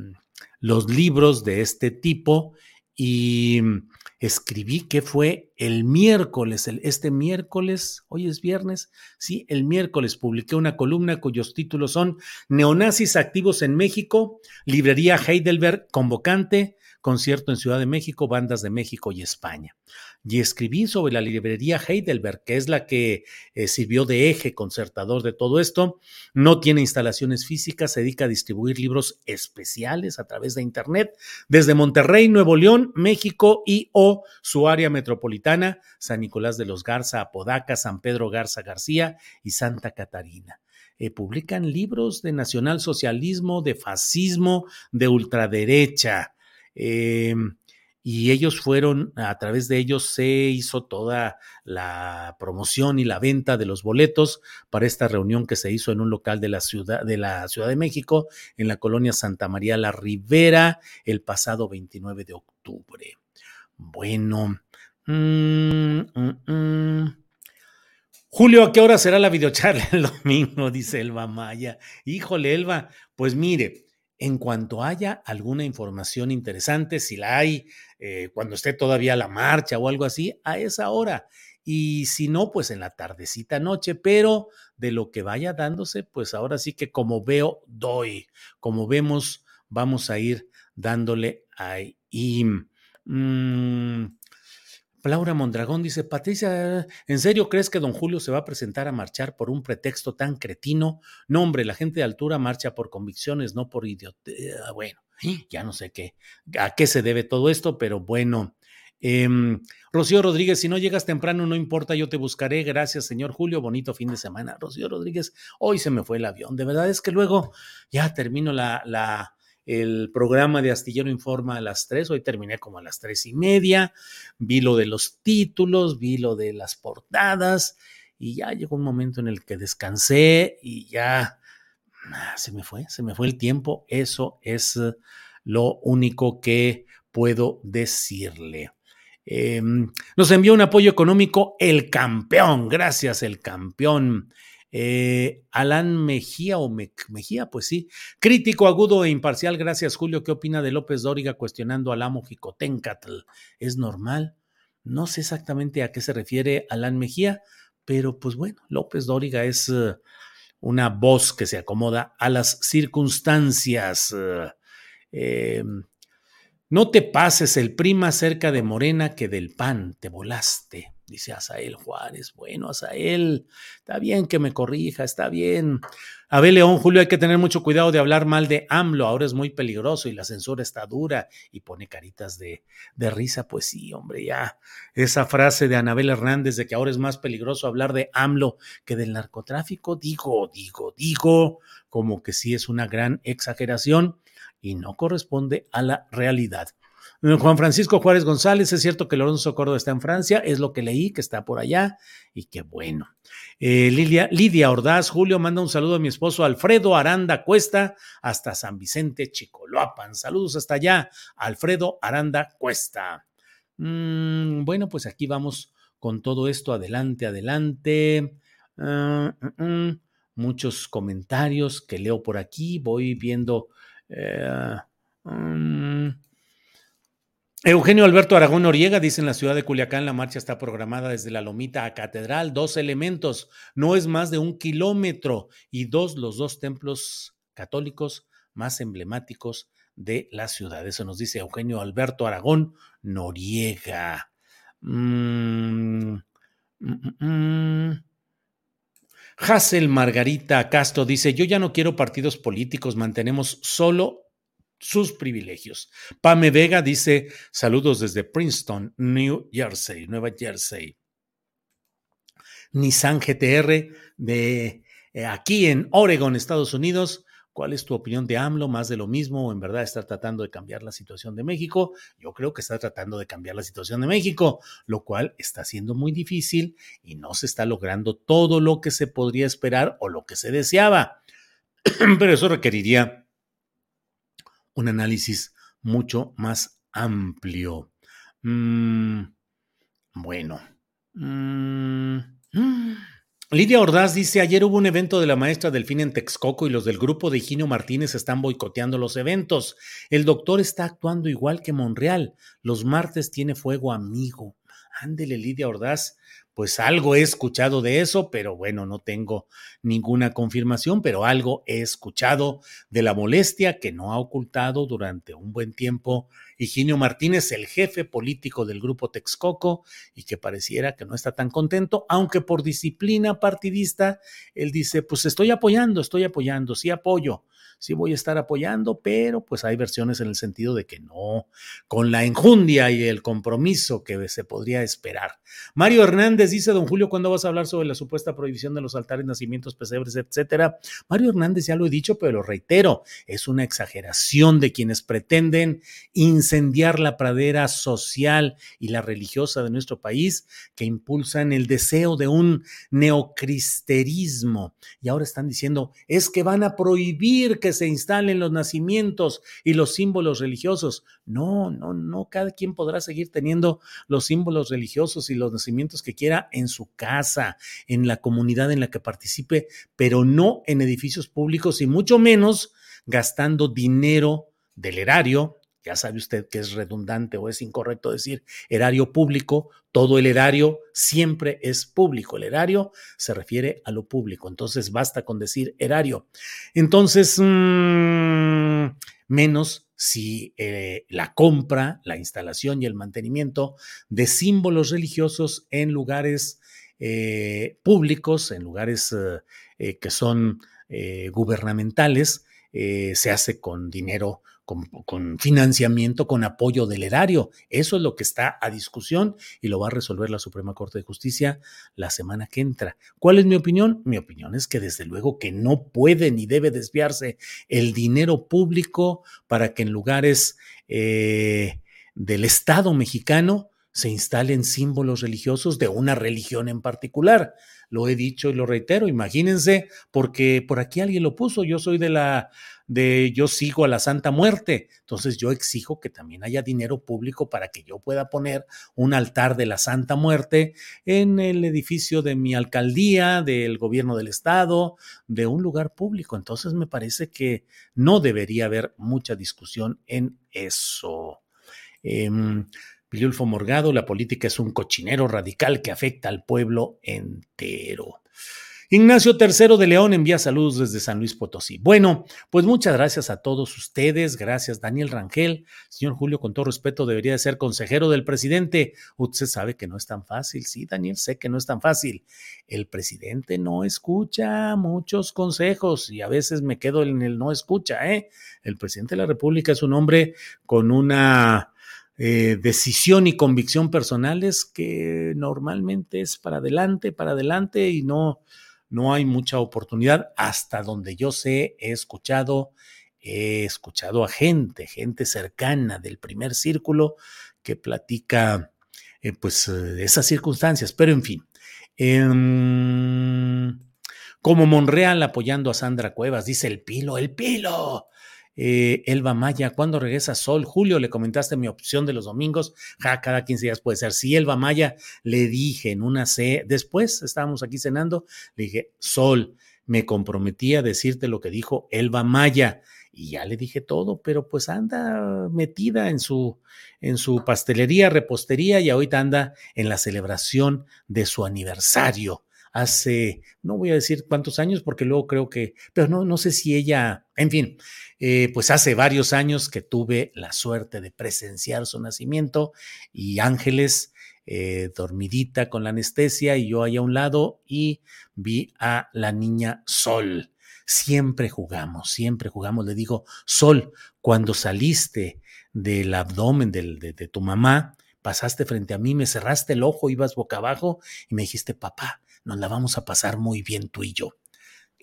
los libros de este tipo. Y escribí que fue el miércoles, el, este miércoles, hoy es viernes, sí, el miércoles publiqué una columna cuyos títulos son Neonazis activos en México, Librería Heidelberg convocante, concierto en Ciudad de México, bandas de México y España. Y escribí sobre la librería Heidelberg, que es la que eh, sirvió de eje concertador de todo esto. No tiene instalaciones físicas, se dedica a distribuir libros especiales a través de Internet desde Monterrey, Nuevo León, México y o su área metropolitana, San Nicolás de los Garza, Apodaca, San Pedro Garza García y Santa Catarina. Eh, publican libros de nacionalsocialismo, de fascismo, de ultraderecha. Eh, y ellos fueron, a través de ellos se hizo toda la promoción y la venta de los boletos para esta reunión que se hizo en un local de la ciudad de la Ciudad de México, en la colonia Santa María la Ribera, el pasado 29 de octubre. Bueno. Mm, mm, mm. Julio, ¿a qué hora será la videocharla el domingo? Dice Elba Maya. Híjole, Elba, pues mire, en cuanto haya alguna información interesante, si la hay, eh, cuando esté todavía la marcha o algo así, a esa hora. Y si no, pues en la tardecita noche, pero de lo que vaya dándose, pues ahora sí que como veo, doy. Como vemos, vamos a ir dándole ahí. Mm, Laura Mondragón dice, Patricia, ¿en serio crees que don Julio se va a presentar a marchar por un pretexto tan cretino? No, hombre, la gente de altura marcha por convicciones, no por idiotez. Bueno, ya no sé qué, a qué se debe todo esto, pero bueno. Em, Rocío Rodríguez, si no llegas temprano, no importa, yo te buscaré. Gracias, señor Julio. Bonito fin de semana. Rocío Rodríguez, hoy se me fue el avión. De verdad es que luego ya termino la, la el programa de Astillero Informa a las tres, hoy terminé como a las tres y media, vi lo de los títulos, vi lo de las portadas y ya llegó un momento en el que descansé y ya ah, se me fue, se me fue el tiempo, eso es lo único que puedo decirle. Em, nos envió un apoyo económico el campeón, gracias el campeón. Eh, Alan Mejía o Mejía, pues sí. Crítico agudo e imparcial, gracias Julio. ¿Qué opina de López Dóriga cuestionando al amo Jicotencatl? ¿Es normal? No sé exactamente a qué se refiere Alan Mejía, pero pues bueno, López Dóriga es eh, una voz que se acomoda a las circunstancias. Eh, no te pases el prima cerca de Morena que del pan, te volaste dice Asael Juárez. Bueno, Asael, está bien que me corrija, está bien. Abel León, Julio, hay que tener mucho cuidado de hablar mal de AMLO, ahora es muy peligroso y la censura está dura y pone caritas de, de risa. Pues sí, hombre, ya esa frase de Anabel Hernández de que ahora es más peligroso hablar de AMLO que del narcotráfico, digo, digo, digo, como que sí es una gran exageración y no corresponde a la realidad. Juan Francisco Juárez González, es cierto que Lorenzo Córdoba está en Francia, es lo que leí, que está por allá, y qué bueno. Eh, Lidia, Ordaz, Julio, manda un saludo a mi esposo Alfredo Aranda Cuesta, hasta San Vicente, Chicoloapan. Saludos hasta allá, Alfredo Aranda Cuesta. Mm, bueno, pues aquí vamos con todo esto, adelante, adelante. Ah, mm, mm, muchos comentarios que leo por aquí, voy viendo. Eh, Eugenio Alberto Aragón Noriega dice en la ciudad de Culiacán la marcha está programada desde la Lomita a Catedral, dos elementos, no es más de un kilómetro y dos los dos templos católicos más emblemáticos de la ciudad. Eso nos dice Eugenio Alberto Aragón Noriega. Mm, Mm, Hassel Margarita Castro dice: Yo ya no quiero partidos políticos, mantenemos solo sus privilegios. Pame Vega dice: Saludos desde Princeton, New Jersey, Nueva Jersey. Nissan GTR de eh, aquí en Oregon, Estados Unidos. ¿Cuál es tu opinión de AMLO? ¿Más de lo mismo? ¿O en verdad está tratando de cambiar la situación de México? Yo creo que está tratando de cambiar la situación de México, lo cual está siendo muy difícil y no se está logrando todo lo que se podría esperar o lo que se deseaba. Pero eso requeriría un análisis mucho más amplio. Mm, bueno. Mm, Lidia Ordaz dice, ayer hubo un evento de la maestra Delfín en Texcoco y los del grupo de Higinio Martínez están boicoteando los eventos. El doctor está actuando igual que Monreal. Los martes tiene fuego amigo. Ándele, Lidia Ordaz pues algo he escuchado de eso, pero bueno, no tengo ninguna confirmación, pero algo he escuchado de la molestia que no ha ocultado durante un buen tiempo Higinio Martínez, el jefe político del grupo Texcoco, y que pareciera que no está tan contento, aunque por disciplina partidista, él dice, pues estoy apoyando, estoy apoyando, sí apoyo, sí voy a estar apoyando, pero pues hay versiones en el sentido de que no, con la enjundia y el compromiso que se podría esperar. Mario Hernández dice, don Julio, ¿cuándo vas a hablar sobre la supuesta prohibición de los altares, nacimientos, pesebres, etcétera? Mario Hernández ya lo he dicho, pero lo reitero, es una exageración de quienes pretenden incendiar la pradera social y la religiosa de nuestro país, que impulsan el deseo de un neocristerismo. Y ahora están diciendo, es que van a prohibir que se instalen los nacimientos y los símbolos religiosos. No, no, no, cada quien podrá seguir teniendo los símbolos religiosos y los nacimientos que quiera en su casa, en la comunidad en la que participe, pero no en edificios públicos y mucho menos gastando dinero del erario ya sabe usted que es redundante o es incorrecto decir erario público, todo el erario siempre es público, el erario se refiere a lo público, entonces basta con decir erario. Entonces, mmm, menos si eh, la compra, la instalación y el mantenimiento de símbolos religiosos en lugares eh, públicos, en lugares eh, que son gubernamentales, se hace con dinero con, financiamiento, con apoyo del erario. Eso es lo que está a discusión y lo va a resolver la Suprema Corte de Justicia la semana que entra. ¿Cuál es mi opinión? Mi opinión es que desde luego que no puede ni debe desviarse el dinero público para que en lugares eh, del Estado mexicano se instalen símbolos religiosos de una religión en particular. Lo he dicho y lo reitero, imagínense, porque por aquí alguien lo puso, yo soy de la de yo sigo a la Santa Muerte. Entonces yo exijo que también haya dinero público para que yo pueda poner un altar de la Santa Muerte en el edificio de mi alcaldía, del gobierno del estado, de un lugar público. Entonces me parece que no debería haber mucha discusión en eso. Eh, Morgado, la política es un cochinero radical que afecta al pueblo entero. Ignacio III de León envía saludos desde San Luis Potosí. Bueno, pues muchas gracias a todos ustedes. Gracias, Daniel Rangel. Señor Julio, con todo respeto, debería de ser consejero del presidente. Usted sabe que no es tan fácil. Sí, Daniel, sé que no es tan fácil. El presidente no escucha muchos consejos y a veces me quedo en el no escucha, ¿eh? El presidente de la República es un hombre con una eh, decisión y convicción personales que normalmente es para adelante, para adelante y no no hay mucha oportunidad. Hasta donde yo sé, he escuchado, he escuchado a gente, gente cercana del primer círculo que platica eh, pues eh, esas circunstancias. Pero en fin. Em, como Monreal apoyando a Sandra Cuevas, dice el pilo, el pilo. Eh, Elba Maya, ¿cuándo regresa Sol? Julio, le comentaste mi opción de los domingos. Ja, cada 15 días puede ser. Sí, Elba Maya, le dije en una C, después estábamos aquí cenando, le dije, Sol, me comprometí a decirte lo que dijo Elba Maya. Y ya le dije todo, pero pues anda metida en su, en su pastelería, repostería y ahorita anda en la celebración de su aniversario hace, no voy a decir cuántos años porque luego creo que, pero no, no sé si ella, en fin, eh, pues hace varios años que tuve la suerte de presenciar su nacimiento y Ángeles eh, dormidita con la anestesia y yo ahí a un lado y vi a la niña Sol. Siempre jugamos, siempre jugamos. Le digo, Sol, cuando saliste del abdomen de, de tu mamá, pasaste frente a mí, me cerraste el ojo, ibas boca abajo y me dijiste, papá, nos la vamos a pasar muy bien tú y yo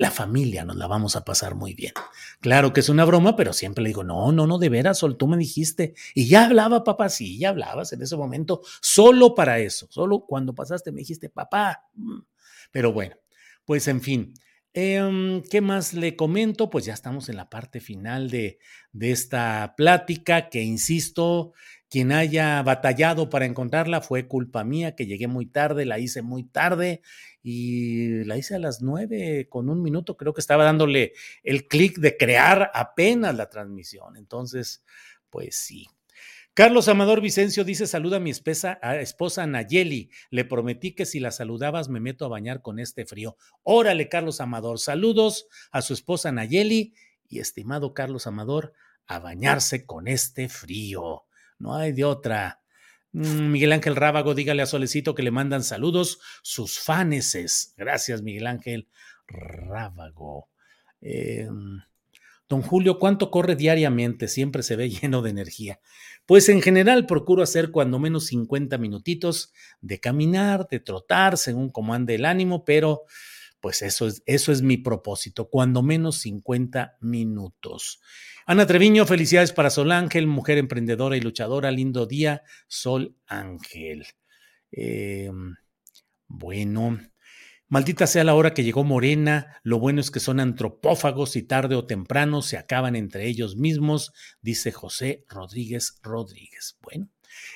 la familia nos la vamos a pasar muy bien. Claro que es una broma, pero siempre le digo, no, no, no, de veras, Sol, tú me dijiste. Y ya hablaba, papá, sí, ya hablabas en ese momento, solo para eso, solo cuando pasaste me dijiste, papá. Mm. Pero bueno, pues en fin. Em, ¿Qué más le comento? Pues ya estamos en la parte final de, de esta plática que, insisto, quien haya batallado para encontrarla fue culpa mía, que llegué muy tarde, la hice muy tarde y la hice a las nueve con un minuto. Creo que estaba dándole el clic de crear apenas la transmisión. Entonces, pues sí. Carlos Amador Vicencio dice: Saluda a mi esposa, a esposa Nayeli. Le prometí que si la saludabas me meto a bañar con este frío. Órale, Carlos Amador. Saludos a su esposa Nayeli y estimado Carlos Amador, a bañarse con este frío. No hay de otra. Mm, Miguel Ángel Rábago, dígale a Solecito que le mandan saludos sus faneses. Gracias, Miguel Ángel Rábago. Em, don Julio, ¿cuánto corre diariamente? Siempre se ve lleno de energía. Pues en general procuro hacer cuando menos 50 minutitos de caminar, de trotar, según como ande el ánimo, pero pues eso es, eso es mi propósito, cuando menos 50 minutos. Ana Treviño, felicidades para Sol Ángel, mujer emprendedora y luchadora. Lindo día, Sol Ángel. Em, bueno, maldita sea la hora que llegó Morena. Lo bueno es que son antropófagos y tarde o temprano se acaban entre ellos mismos, dice José Rodríguez Rodríguez. Bueno,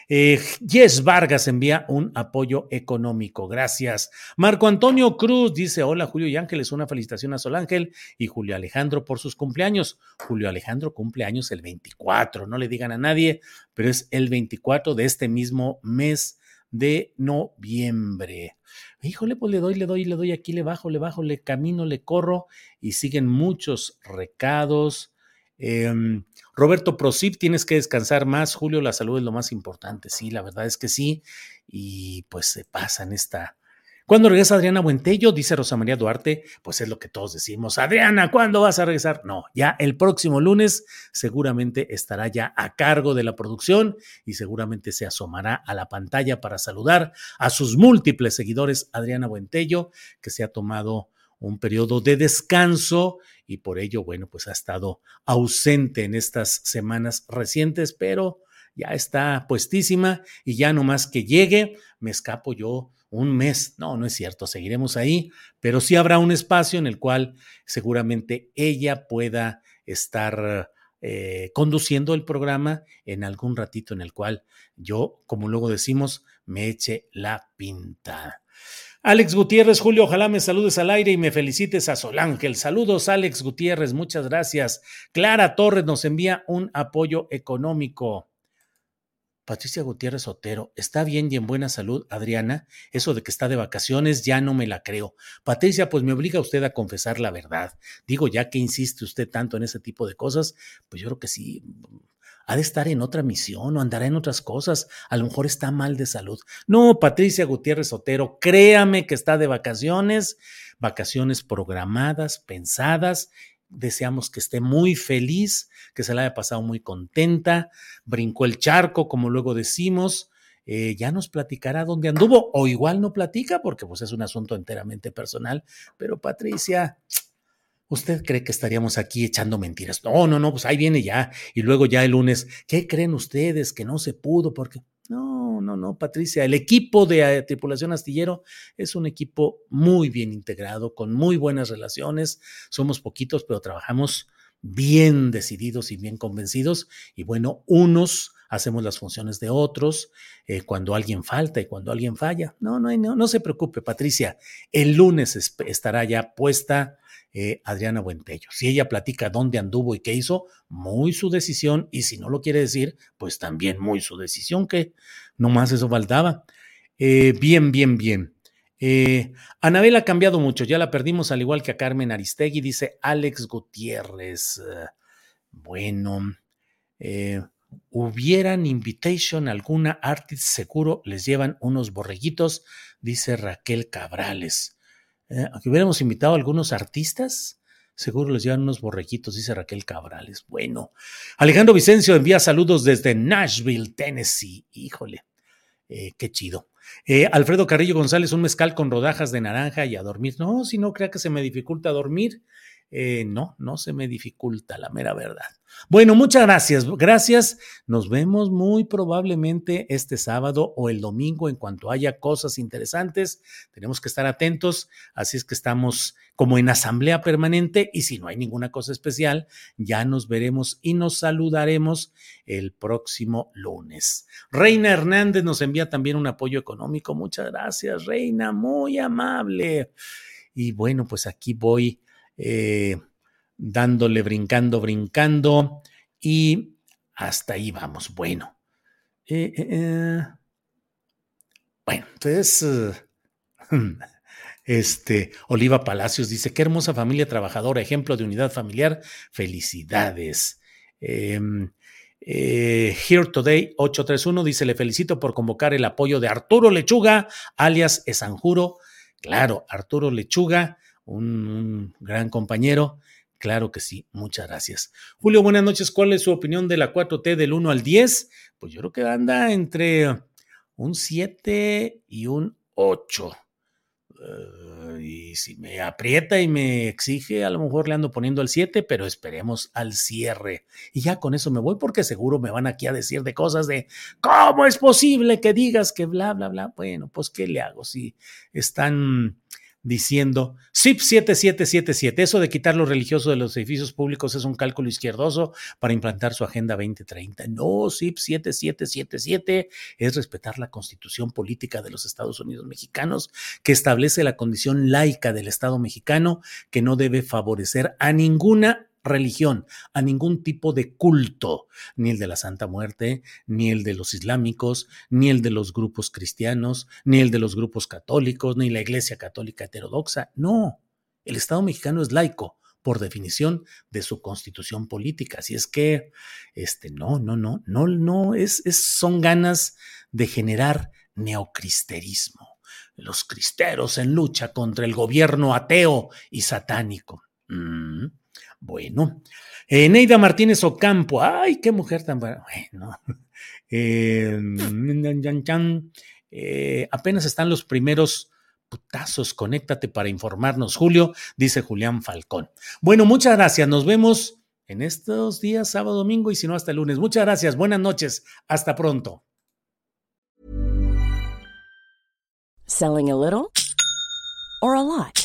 eh, yes Vargas envía un apoyo económico. Gracias. Marco Antonio Cruz dice: Hola, Julio y Ángeles. Una felicitación a Sol Ángel y Julio Alejandro por sus cumpleaños. Julio Alejandro cumple años el 24. No le digan a nadie, pero es el 24 de este mismo mes de noviembre. Híjole, pues le doy, le doy, le doy aquí, le bajo, le bajo, le camino, le corro y siguen muchos recados. Em, Roberto Prosip, tienes que descansar más. Julio, la salud es lo más importante. Sí, la verdad es que sí. Y pues se pasa en esta. ¿Cuándo regresa Adriana Buentello? Dice Rosa María Duarte. Pues es lo que todos decimos. Adriana, ¿cuándo vas a regresar? No, ya el próximo lunes seguramente estará ya a cargo de la producción y seguramente se asomará a la pantalla para saludar a sus múltiples seguidores. Adriana Buentello, que se ha tomado un periodo de descanso y por ello, bueno, pues ha estado ausente en estas semanas recientes, pero ya está puestísima y ya nomás que llegue, me escapo yo un mes. No, no es cierto, seguiremos ahí, pero sí habrá un espacio en el cual seguramente ella pueda estar eh, conduciendo el programa en algún ratito en el cual yo, como luego decimos, me eche la pinta. Alex Gutiérrez, Julio, ojalá me saludes al aire y me felicites a Solángel. Saludos, Alex Gutiérrez, muchas gracias. Clara Torres nos envía un apoyo económico. Patricia Gutiérrez Otero, ¿está bien y en buena salud, Adriana? Eso de que está de vacaciones ya no me la creo. Patricia, pues me obliga usted a confesar la verdad. Digo, ya que insiste usted tanto en ese tipo de cosas, pues yo creo que sí, ha de estar en otra misión o andará en otras cosas, a lo mejor está mal de salud. No, Patricia Gutiérrez Otero, créame que está de vacaciones, vacaciones programadas, pensadas. Deseamos que esté muy feliz, que se la haya pasado muy contenta, brincó el charco, como luego decimos. Eh, ya nos platicará dónde anduvo, o igual no platica, porque pues es un asunto enteramente personal. Pero Patricia, ¿Usted cree que estaríamos aquí echando mentiras? No, no, no, pues ahí viene ya. Y luego ya el lunes, ¿qué creen ustedes que no se pudo? Porque no, no, no, Patricia, el equipo de eh, tripulación astillero es un equipo muy bien integrado, con muy buenas relaciones. Somos poquitos, pero trabajamos bien decididos y bien convencidos. Y bueno, unos hacemos las funciones de otros eh, cuando alguien falta y cuando alguien falla. No, no, no, se preocupe, Patricia. El lunes estará ya puesta eh, Adriana Buentello. Si ella platica dónde anduvo y qué hizo, muy su decisión, y si no lo quiere decir, pues también muy su decisión, que nomás eso faltaba. Eh, bien, bien, bien. Eh, Anabel ha cambiado mucho, ya la perdimos al igual que a Carmen Aristegui, dice Alex Gutiérrez. bueno, hubieran invitation alguna artist, seguro les llevan unos borreguitos, dice Raquel Cabrales. Eh, hubiéramos invitado a algunos artistas, seguro les llevan unos borreguitos, dice Raquel Cabrales. Bueno, Alejandro Vicencio envía saludos desde Nashville, Tennessee. Híjole, eh, qué chido. Eh, Alfredo Carrillo González, un mezcal con rodajas de naranja y a dormir. No, si no crea que se me dificulta dormir. Eh, no, no se me dificulta, la mera verdad. Bueno, muchas gracias. Gracias. Nos vemos muy probablemente este sábado o el domingo en cuanto haya cosas interesantes. Tenemos que estar atentos. Así es que estamos como en asamblea permanente y si no hay ninguna cosa especial, ya nos veremos y nos saludaremos el próximo lunes. Reina Hernández nos envía también un apoyo económico. Muchas gracias, Reina. Muy amable. Y bueno, pues aquí voy eh, dándole, brincando, brincando, y hasta ahí vamos. Bueno, eh, eh, bueno, entonces, este, Oliva Palacios dice, qué hermosa familia trabajadora, ejemplo de unidad familiar, felicidades. Em, Here Today 831 dice, le felicito por convocar el apoyo de Arturo Lechuga, alias Esanjuro. Claro, Arturo Lechuga, un, gran compañero. Claro que sí, muchas gracias. Julio, buenas noches. ¿Cuál es su opinión de la 4T del 1 al 10? Pues yo creo que anda entre un 7 y un 8. Eh, y si me aprieta y me exige, a lo mejor le ando poniendo el 7, pero esperemos al cierre. Y ya con eso me voy porque seguro me van aquí a decir de cosas de, ¿cómo es posible que digas que bla, bla, bla? Bueno, pues ¿qué le hago? Si están diciendo SIP 7777. Eso de quitar lo religioso de los edificios públicos es un cálculo izquierdoso para implantar su Agenda 2030. No, SIP 7777 es respetar la constitución política de los Estados Unidos mexicanos que establece la condición laica del Estado mexicano que no debe favorecer a ninguna religión, a ningún tipo de culto, ni el de la Santa Muerte, ni el de los islámicos, ni el de los grupos cristianos, ni el de los grupos católicos, ni la Iglesia Católica Heterodoxa. No, el Estado mexicano es laico por definición de su constitución política. Así es que, este, no, no, no, no, no, es, son ganas de generar neocristerismo. Los cristeros en lucha contra el gobierno ateo y satánico. Mm. Bueno, eh, Neida Martínez Ocampo, ay, qué mujer tan buena. Bueno, eh, eh, apenas están los primeros putazos, conéctate para informarnos, Julio, dice Julián Falcón. Bueno, muchas gracias, nos vemos en estos días, sábado, domingo y si no hasta el lunes. Muchas gracias, buenas noches, hasta pronto. Selling a little or a lot.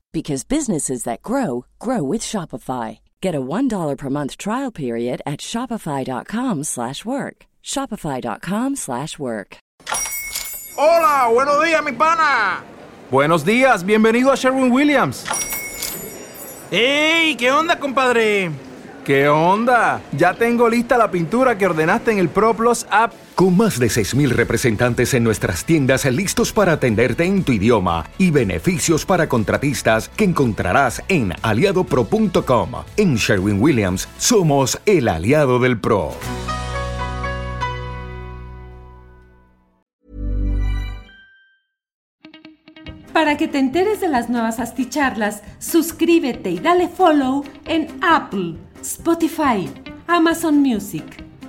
because businesses that grow grow with Shopify. Get a $1 per month trial period at Shopify.com slash work. Shopify.com slash work. Hola, buenos días, mi pana. Buenos días, bienvenido a Sherwin Williams. Hey, ¿qué onda, compadre? ¿Qué onda? Ya tengo lista la pintura que ordenaste en el ProPlus app. Con más de 6.000 representantes en nuestras tiendas listos para atenderte en tu idioma y beneficios para contratistas que encontrarás en aliadopro.com. En Sherwin Williams somos el aliado del PRO. Para que te enteres de las nuevas asticharlas, suscríbete y dale follow en Apple Spotify, Amazon Music,